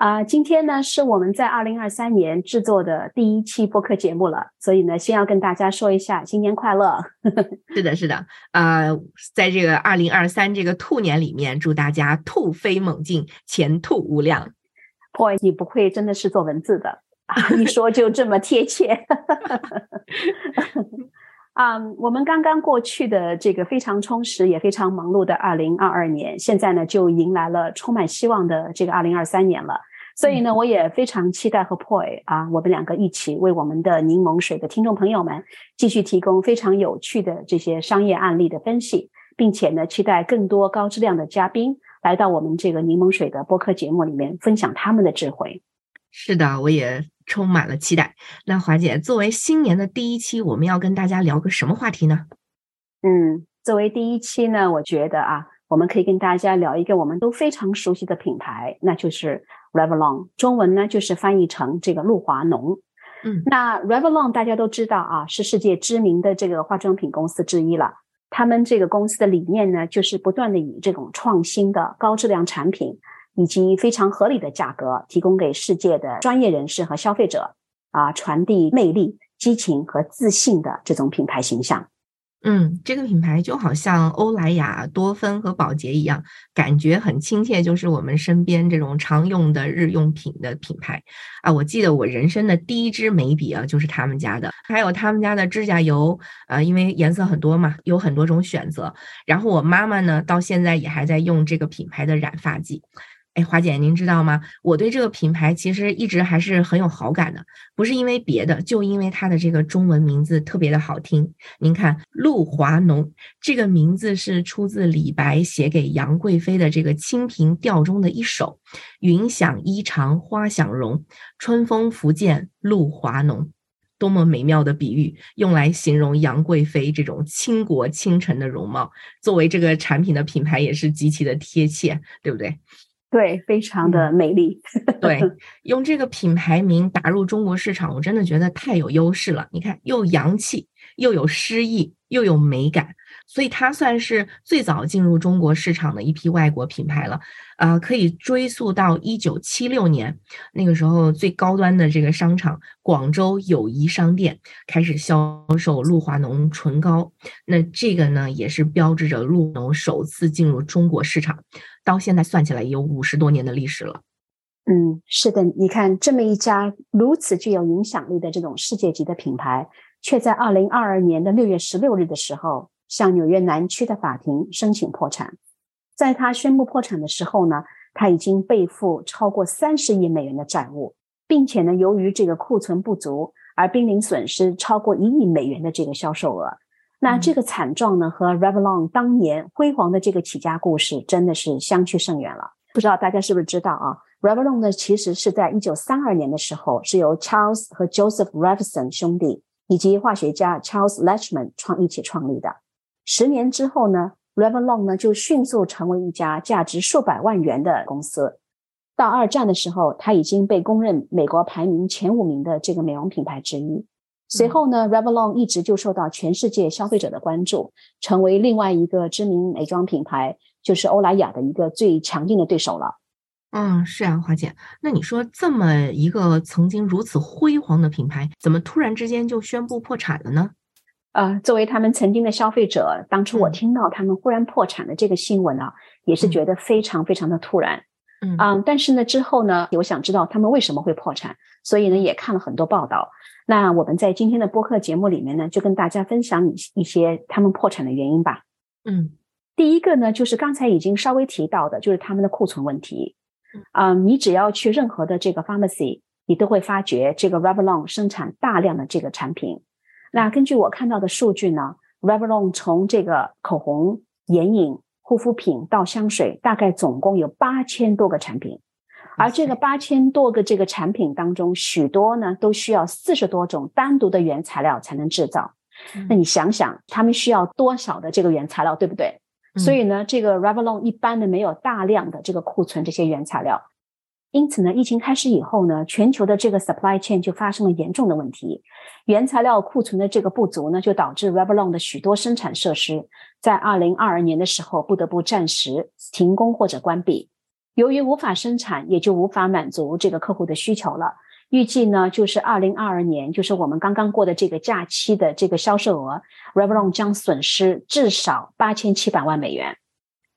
啊，今天呢是我们在二零二三年制作的第一期播客节目了，所以呢，先要跟大家说一下新年快乐。是的，是的，呃，在这个二零二三这个兔年里面，祝大家兔飞猛进，前途无量。Boy，你不愧真的是做文字的啊，一说就这么贴切。啊，我们刚刚过去的这个非常充实也非常忙碌的二零二二年，现在呢就迎来了充满希望的这个二零二三年了。所以呢，我也非常期待和 Poi 啊，我们两个一起为我们的柠檬水的听众朋友们继续提供非常有趣的这些商业案例的分析，并且呢，期待更多高质量的嘉宾来到我们这个柠檬水的播客节目里面分享他们的智慧。是的，我也充满了期待。那华姐，作为新年的第一期，我们要跟大家聊个什么话题呢？嗯，作为第一期呢，我觉得啊，我们可以跟大家聊一个我们都非常熟悉的品牌，那就是。Revlon 中文呢就是翻译成这个露华浓，嗯，那 Revlon 大家都知道啊，是世界知名的这个化妆品公司之一了。他们这个公司的理念呢，就是不断的以这种创新的高质量产品以及非常合理的价格，提供给世界的专业人士和消费者啊，传递魅力、激情和自信的这种品牌形象。嗯，这个品牌就好像欧莱雅、多芬和宝洁一样，感觉很亲切，就是我们身边这种常用的日用品的品牌啊。我记得我人生的第一支眉笔啊，就是他们家的，还有他们家的指甲油啊，因为颜色很多嘛，有很多种选择。然后我妈妈呢，到现在也还在用这个品牌的染发剂。哎，华姐，您知道吗？我对这个品牌其实一直还是很有好感的，不是因为别的，就因为它的这个中文名字特别的好听。您看，露华浓这个名字是出自李白写给杨贵妃的这个《清平调》中的一首：“云想衣裳花想容，春风拂槛露华浓。”多么美妙的比喻，用来形容杨贵妃这种倾国倾城的容貌。作为这个产品的品牌，也是极其的贴切，对不对？对，非常的美丽。对，用这个品牌名打入中国市场，我真的觉得太有优势了。你看，又洋气，又有诗意，又有美感。所以它算是最早进入中国市场的一批外国品牌了，啊，可以追溯到一九七六年，那个时候最高端的这个商场广州友谊商店开始销售露华浓唇膏，那这个呢也是标志着露浓首次进入中国市场，到现在算起来也有五十多年的历史了。嗯，是的，你看这么一家如此具有影响力的这种世界级的品牌，却在二零二二年的六月十六日的时候。向纽约南区的法庭申请破产，在他宣布破产的时候呢，他已经背负超过三十亿美元的债务，并且呢，由于这个库存不足而濒临损失超过一亿美元的这个销售额。那这个惨状呢，和 Revlon 当年辉煌的这个起家故事真的是相去甚远了。不知道大家是不是知道啊？Revlon 呢，其实是在一九三二年的时候，是由 Charles 和 Joseph Revson 兄弟以及化学家 Charles Lachman 创一起创立的。十年之后呢，Revlon 呢就迅速成为一家价值数百万元的公司。到二战的时候，它已经被公认美国排名前五名的这个美容品牌之一。随后呢，Revlon 一直就受到全世界消费者的关注，成为另外一个知名美妆品牌，就是欧莱雅的一个最强劲的对手了。嗯，是啊，华姐，那你说这么一个曾经如此辉煌的品牌，怎么突然之间就宣布破产了呢？呃，作为他们曾经的消费者，当初我听到他们忽然破产的这个新闻啊，也是觉得非常非常的突然。嗯，但是呢，之后呢，我想知道他们为什么会破产，所以呢，也看了很多报道。那我们在今天的播客节目里面呢，就跟大家分享一一些他们破产的原因吧。嗯，第一个呢，就是刚才已经稍微提到的，就是他们的库存问题。啊，你只要去任何的这个 pharmacy，你都会发觉这个 Revlon 生产大量的这个产品。那根据我看到的数据呢，Revlon 从这个口红、眼影、护肤品到香水，大概总共有八千多个产品，而这个八千多个这个产品当中，许多呢都需要四十多种单独的原材料才能制造，那你想想，他们需要多少的这个原材料，对不对？所以呢，这个 Revlon 一般呢没有大量的这个库存这些原材料。因此呢，疫情开始以后呢，全球的这个 supply chain 就发生了严重的问题，原材料库存的这个不足呢，就导致 Revlon 的许多生产设施在二零二二年的时候不得不暂时停工或者关闭。由于无法生产，也就无法满足这个客户的需求了。预计呢，就是二零二二年，就是我们刚刚过的这个假期的这个销售额，Revlon 将损失至少八千七百万美元。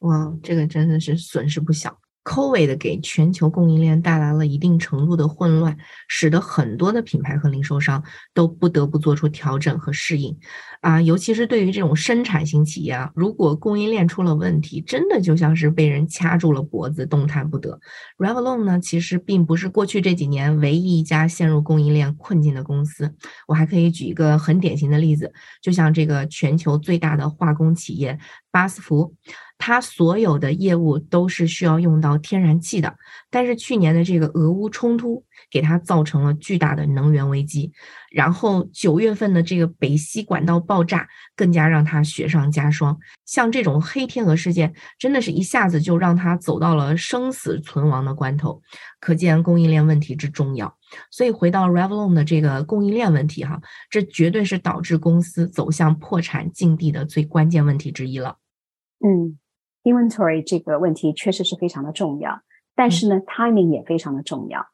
哇，这个真的是损失不小。Covid 给全球供应链带来了一定程度的混乱，使得很多的品牌和零售商都不得不做出调整和适应。啊，尤其是对于这种生产型企业啊，如果供应链出了问题，真的就像是被人掐住了脖子，动弹不得。Revlon 呢，其实并不是过去这几年唯一一家陷入供应链困境的公司。我还可以举一个很典型的例子，就像这个全球最大的化工企业巴斯夫。它所有的业务都是需要用到天然气的，但是去年的这个俄乌冲突给它造成了巨大的能源危机，然后九月份的这个北溪管道爆炸更加让它雪上加霜。像这种黑天鹅事件，真的是一下子就让它走到了生死存亡的关头，可见供应链问题之重要。所以回到 Revlon 的这个供应链问题哈，这绝对是导致公司走向破产境地的最关键问题之一了。嗯。Inventory 这个问题确实是非常的重要，但是呢，timing 也非常的重要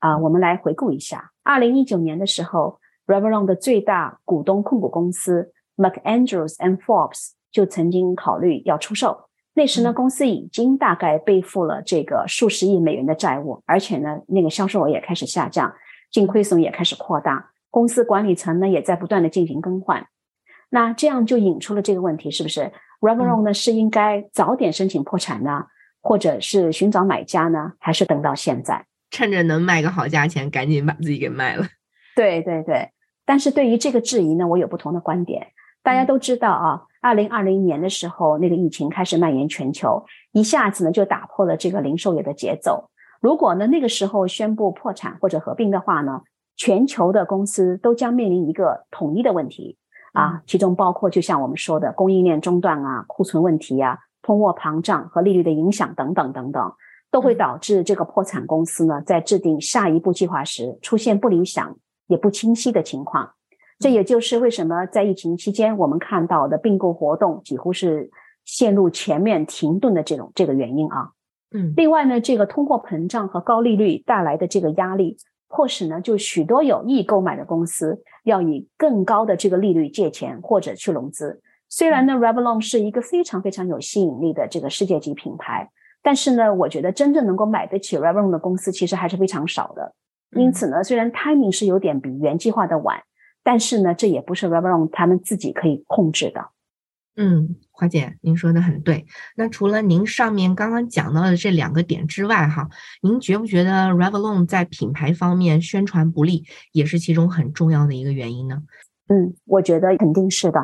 啊。我们来回顾一下，二零一九年的时候，Revlon 的最大股东控股公司 McAndrews and Forbes 就曾经考虑要出售。那时呢，公司已经大概背负了这个数十亿美元的债务，而且呢，那个销售额也开始下降，净亏损也开始扩大，公司管理层呢也在不断的进行更换。那这样就引出了这个问题，是不是？Revlon 呢是应该早点申请破产呢，或者是寻找买家呢，还是等到现在，趁着能卖个好价钱，赶紧把自己给卖了？对对对。但是对于这个质疑呢，我有不同的观点。大家都知道啊，二零二零年的时候，那个疫情开始蔓延全球，一下子呢就打破了这个零售业的节奏。如果呢那个时候宣布破产或者合并的话呢，全球的公司都将面临一个统一的问题。啊，其中包括就像我们说的供应链中断啊、库存问题啊、通货膨胀和利率的影响等等等等，都会导致这个破产公司呢在制定下一步计划时出现不理想也不清晰的情况。这也就是为什么在疫情期间我们看到的并购活动几乎是陷入全面停顿的这种这个原因啊。嗯，另外呢，这个通货膨胀和高利率带来的这个压力。迫使呢，就许多有意购买的公司要以更高的这个利率借钱或者去融资。虽然呢，Revlon 是一个非常非常有吸引力的这个世界级品牌，但是呢，我觉得真正能够买得起 Revlon 的公司其实还是非常少的。因此呢，虽然 timing 是有点比原计划的晚，但是呢，这也不是 Revlon 他们自己可以控制的。嗯，花姐，您说的很对。那除了您上面刚刚讲到的这两个点之外，哈，您觉不觉得 Revlon 在品牌方面宣传不力，也是其中很重要的一个原因呢？嗯，我觉得肯定是的。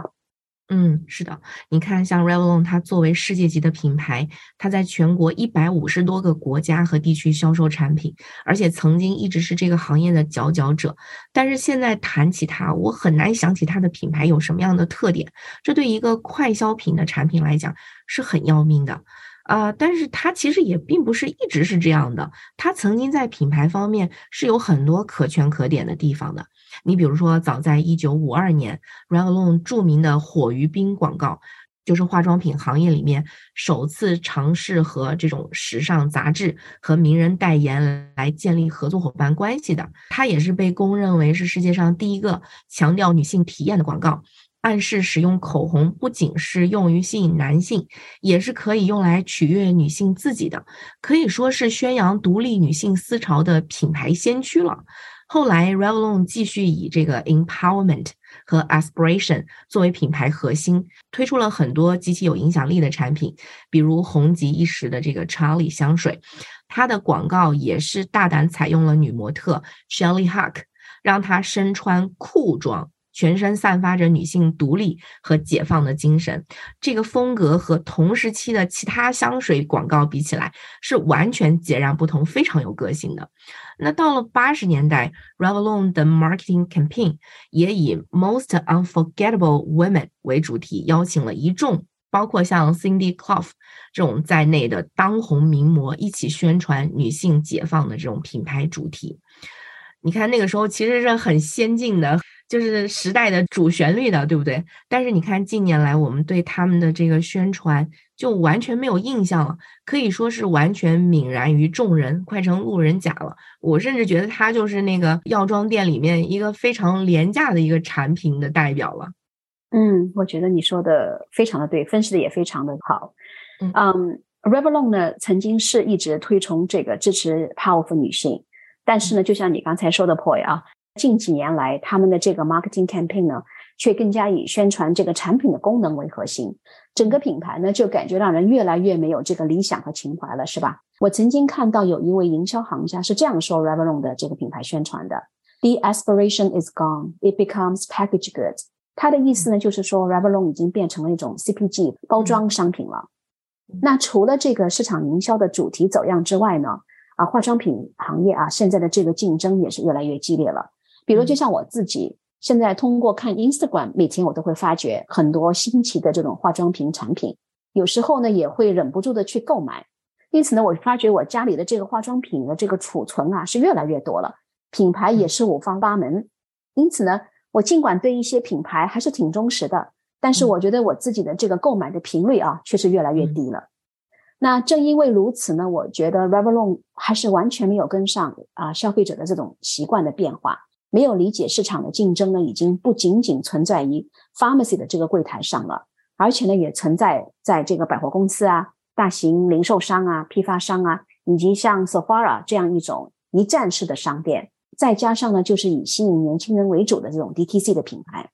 嗯，是的，你看，像 Revlon，它作为世界级的品牌，它在全国一百五十多个国家和地区销售产品，而且曾经一直是这个行业的佼佼者。但是现在谈起它，我很难想起它的品牌有什么样的特点。这对一个快消品的产品来讲是很要命的。啊，但是它其实也并不是一直是这样的，它曾经在品牌方面是有很多可圈可点的地方的。你比如说，早在一九五二年，Revlon 著名的火鱼冰广告，就是化妆品行业里面首次尝试和这种时尚杂志和名人代言来建立合作伙伴关系的。它也是被公认为是世界上第一个强调女性体验的广告。暗示使用口红不仅是用于吸引男性，也是可以用来取悦女性自己的，可以说是宣扬独立女性思潮的品牌先驱了。后来，Revlon 继续以这个 empowerment 和 aspiration 作为品牌核心，推出了很多极其有影响力的产品，比如红极一时的这个 Charlie 香水，它的广告也是大胆采用了女模特 Shelly Huck，让她身穿裤装。全身散发着女性独立和解放的精神。这个风格和同时期的其他香水广告比起来，是完全截然不同，非常有个性的。那到了八十年代，Revlon 的 marketing campaign 也以 Most Unforgettable Women 为主题，邀请了一众包括像 Cindy Clough 这种在内的当红名模一起宣传女性解放的这种品牌主题。你看那个时候其实是很先进的，就是时代的主旋律的，对不对？但是你看近年来我们对他们的这个宣传就完全没有印象了，可以说是完全泯然于众人，快成路人甲了。我甚至觉得它就是那个药妆店里面一个非常廉价的一个产品的代表了。嗯，我觉得你说的非常的对，分析的也非常的好。嗯，Revlon 呢曾经是一直推崇这个支持 powerful 女性。但是呢，就像你刚才说的，Poi 啊，近几年来他们的这个 marketing campaign 呢，却更加以宣传这个产品的功能为核心，整个品牌呢就感觉让人越来越没有这个理想和情怀了，是吧？我曾经看到有一位营销行家是这样说 Revlon 的这个品牌宣传的：“The aspiration is gone, it becomes package goods。”他的意思呢，就是说 Revlon 已经变成了一种 CPG 包装商品了。那除了这个市场营销的主题走样之外呢？啊，化妆品行业啊，现在的这个竞争也是越来越激烈了。比如，就像我自己现在通过看 Instagram，每天我都会发觉很多新奇的这种化妆品产品，有时候呢也会忍不住的去购买。因此呢，我发觉我家里的这个化妆品的这个储存啊是越来越多了，品牌也是五方八门。因此呢，我尽管对一些品牌还是挺忠实的，但是我觉得我自己的这个购买的频率啊，却是越来越低了。那正因为如此呢，我觉得 Revlon 还是完全没有跟上啊消费者的这种习惯的变化，没有理解市场的竞争呢，已经不仅仅存在于 pharmacy 的这个柜台上了，而且呢，也存在在这个百货公司啊、大型零售商啊、批发商啊，以及像 Sephora 这样一种一站式的商店，再加上呢，就是以吸引年轻人为主的这种 DTC 的品牌。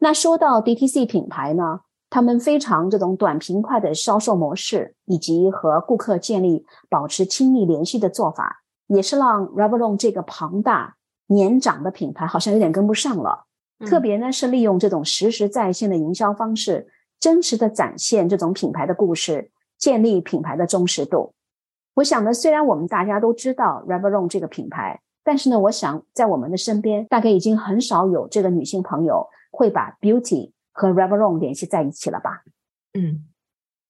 那说到 DTC 品牌呢？他们非常这种短平快的销售模式，以及和顾客建立保持亲密联系的做法，也是让 Revlon 这个庞大年长的品牌好像有点跟不上了。特别呢是利用这种实时在线的营销方式，真实的展现这种品牌的故事，建立品牌的忠实度。我想呢，虽然我们大家都知道 Revlon 这个品牌，但是呢，我想在我们的身边，大概已经很少有这个女性朋友会把 Beauty。和 Revlon 联系在一起了吧？嗯，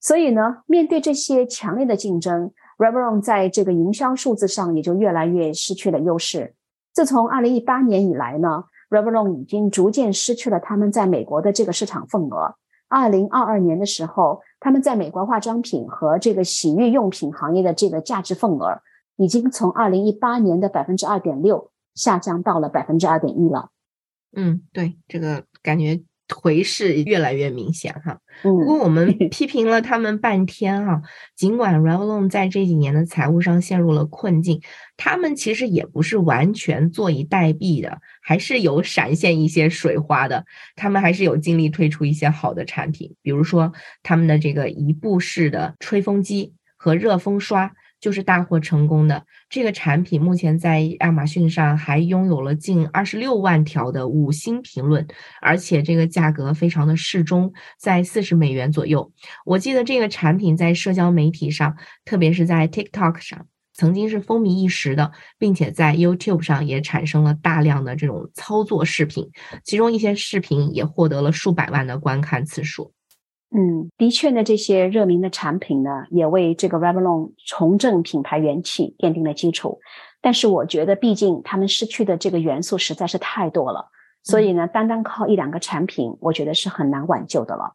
所以呢，面对这些强烈的竞争，Revlon 在这个营销数字上也就越来越失去了优势。自从二零一八年以来呢，Revlon 已经逐渐失去了他们在美国的这个市场份额。二零二二年的时候，他们在美国化妆品和这个洗浴用品行业的这个价值份额，已经从二零一八年的百分之二点六下降到了百分之二点一了。嗯，对，这个感觉。颓势越来越明显哈，不过我们 批评了他们半天哈，尽管 Revlon 在这几年的财务上陷入了困境，他们其实也不是完全坐以待毙的，还是有闪现一些水花的，他们还是有尽力推出一些好的产品，比如说他们的这个一步式的吹风机和热风刷。就是大获成功的这个产品，目前在亚马逊上还拥有了近二十六万条的五星评论，而且这个价格非常的适中，在四十美元左右。我记得这个产品在社交媒体上，特别是在 TikTok 上，曾经是风靡一时的，并且在 YouTube 上也产生了大量的这种操作视频，其中一些视频也获得了数百万的观看次数。嗯，的确呢，这些热门的产品呢，也为这个 Revlon 重振品牌元气奠定了基础。但是，我觉得毕竟他们失去的这个元素实在是太多了，所以呢，单单靠一两个产品，我觉得是很难挽救的了。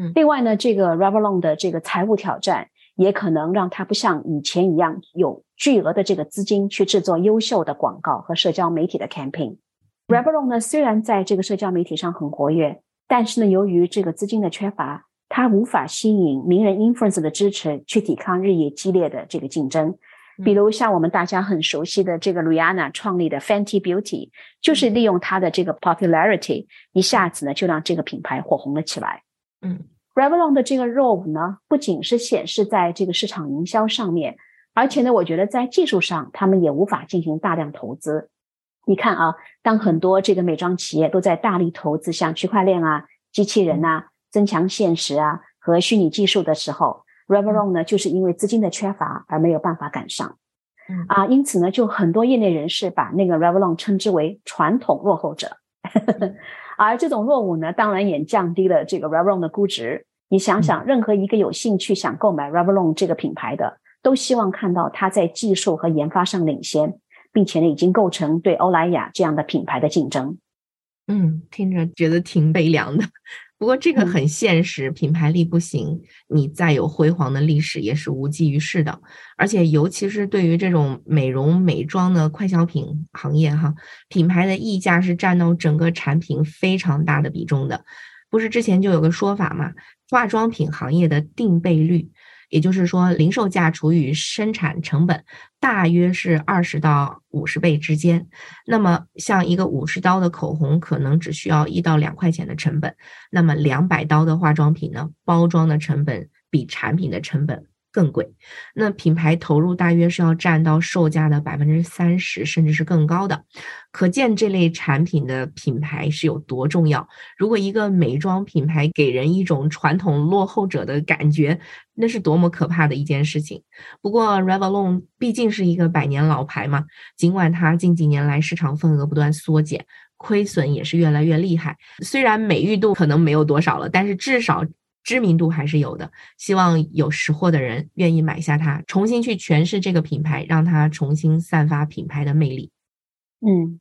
嗯，另外呢，这个 Revlon 的这个财务挑战，也可能让他不像以前一样有巨额的这个资金去制作优秀的广告和社交媒体的 campaign。Revlon 呢，虽然在这个社交媒体上很活跃，但是呢，由于这个资金的缺乏。它无法吸引名人 influence 的支持去抵抗日益激烈的这个竞争，比如像我们大家很熟悉的这个 Rihanna 创立的 Fenty Beauty，就是利用它的这个 popularity，一下子呢就让这个品牌火红了起来。嗯，Revlon 的这个 role 呢，不仅是显示在这个市场营销上面，而且呢，我觉得在技术上他们也无法进行大量投资。你看啊，当很多这个美妆企业都在大力投资像区块链啊、机器人啊、增强现实啊和虚拟技术的时候，Revlon 呢就是因为资金的缺乏而没有办法赶上。啊，因此呢，就很多业内人士把那个 Revlon 称之为传统落后者，而这种落伍呢，当然也降低了这个 Revlon 的估值。你想想，任何一个有兴趣想购买 Revlon 这个品牌的，都希望看到它在技术和研发上领先，并且呢，已经构成对欧莱雅这样的品牌的竞争。嗯，听着觉得挺悲凉的。不过这个很现实，品牌力不行，你再有辉煌的历史也是无济于事的。而且，尤其是对于这种美容美妆的快消品行业，哈，品牌的溢价是占到整个产品非常大的比重的。不是之前就有个说法嘛，化妆品行业的定倍率。也就是说，零售价除以生产成本大约是二十到五十倍之间。那么，像一个五十刀的口红，可能只需要一到两块钱的成本；那么两百刀的化妆品呢，包装的成本比产品的成本。更贵，那品牌投入大约是要占到售价的百分之三十，甚至是更高的，可见这类产品的品牌是有多重要。如果一个美妆品牌给人一种传统落后者的感觉，那是多么可怕的一件事情。不过，Revlon 毕竟是一个百年老牌嘛，尽管它近几年来市场份额不断缩减，亏损也是越来越厉害。虽然美誉度可能没有多少了，但是至少。知名度还是有的，希望有识货的人愿意买下它，重新去诠释这个品牌，让它重新散发品牌的魅力。嗯，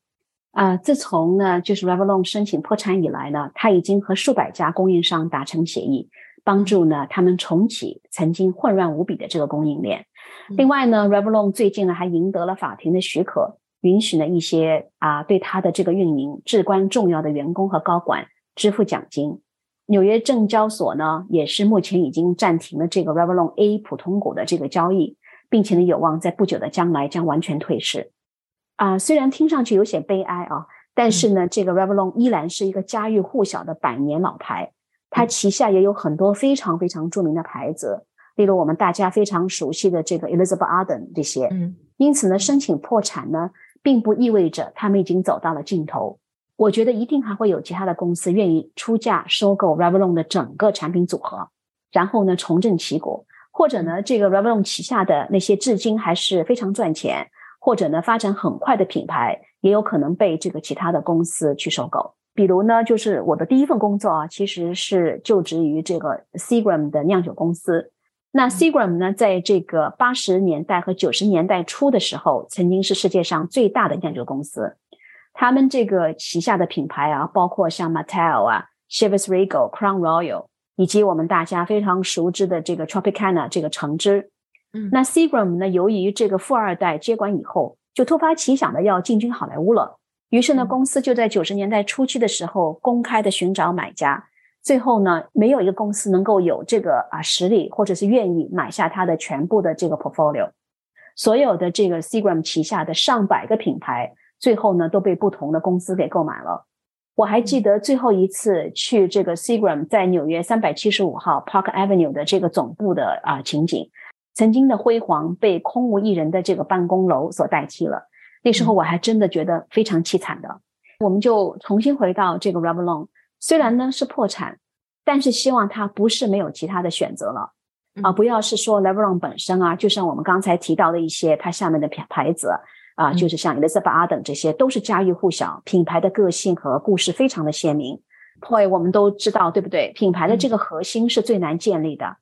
啊，自从呢就是 Revlon 申请破产以来呢，它已经和数百家供应商达成协议，帮助呢他们重启曾经混乱无比的这个供应链。另外呢，Revlon 最近呢还赢得了法庭的许可，允许呢一些啊对他的这个运营至关重要的员工和高管支付奖金。纽约证交所呢，也是目前已经暂停了这个 Revlon A 普通股的这个交易，并且呢，有望在不久的将来将完全退市。啊，虽然听上去有些悲哀啊，但是呢，这个 Revlon 依然是一个家喻户晓的百年老牌，它旗下也有很多非常非常著名的牌子，例如我们大家非常熟悉的这个 Elizabeth Arden 这些。嗯，因此呢，申请破产呢，并不意味着他们已经走到了尽头。我觉得一定还会有其他的公司愿意出价收购 Revlon 的整个产品组合，然后呢重振旗鼓，或者呢这个 Revlon 旗下的那些至今还是非常赚钱，或者呢发展很快的品牌，也有可能被这个其他的公司去收购。比如呢，就是我的第一份工作啊，其实是就职于这个 Seagram 的酿酒公司。那 Seagram 呢，在这个八十年代和九十年代初的时候，曾经是世界上最大的酿酒公司。他们这个旗下的品牌啊，包括像 Mattel 啊、Chivas Regal、Crown Royal，以及我们大家非常熟知的这个 Tropicana 这个橙汁。嗯，那 Seagram 呢，由于这个富二代接管以后，就突发奇想的要进军好莱坞了。于是呢，公司就在九十年代初期的时候公开的寻找买家。最后呢，没有一个公司能够有这个啊实力，或者是愿意买下它的全部的这个 portfolio。所有的这个 Seagram 旗下的上百个品牌。最后呢，都被不同的公司给购买了。我还记得最后一次去这个 Seagram 在纽约三百七十五号 Park Avenue 的这个总部的啊情景，曾经的辉煌被空无一人的这个办公楼所代替了。那时候我还真的觉得非常凄惨的。我们就重新回到这个 Revlon，虽然呢是破产，但是希望它不是没有其他的选择了啊！不要是说 Revlon 本身啊，就像我们刚才提到的一些它下面的牌牌子。啊，就是像 Elizabeth 等这些，都是家喻户晓，品牌的个性和故事非常的鲜明。Poy，我们都知道，对不对？品牌的这个核心是最难建立的，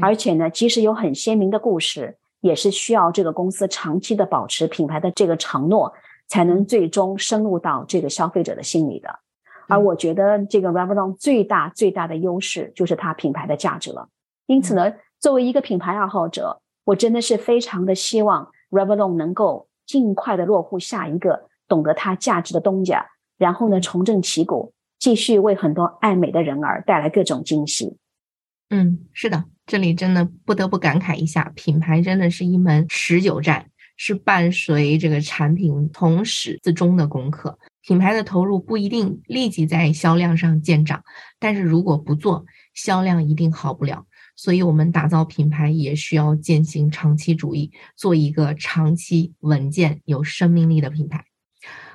而且呢，即使有很鲜明的故事，也是需要这个公司长期的保持品牌的这个承诺，才能最终深入到这个消费者的心里的。而我觉得这个 Revlon 最大最大的优势就是它品牌的价值了。因此呢，作为一个品牌爱好者，我真的是非常的希望 Revlon 能够。尽快的落户下一个懂得它价值的东家，然后呢重振旗鼓，继续为很多爱美的人儿带来各种惊喜。嗯，是的，这里真的不得不感慨一下，品牌真的是一门持久战，是伴随这个产品从始至终的功课。品牌的投入不一定立即在销量上见长，但是如果不做，销量一定好不了。所以，我们打造品牌也需要践行长期主义，做一个长期稳健、有生命力的品牌。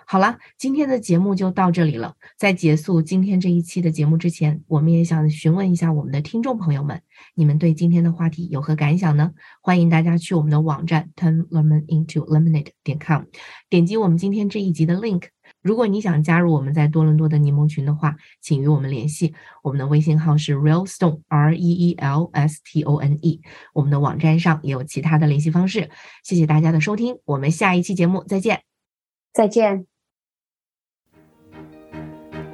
好了，今天的节目就到这里了。在结束今天这一期的节目之前，我们也想询问一下我们的听众朋友们，你们对今天的话题有何感想呢？欢迎大家去我们的网站 turn lemon into lemonade 点 com，点击我们今天这一集的 link。如果你想加入我们在多伦多的柠檬群的话，请与我们联系。我们的微信号是 realstone r e e l s t o n e。我们的网站上也有其他的联系方式。谢谢大家的收听，我们下一期节目再见。再见。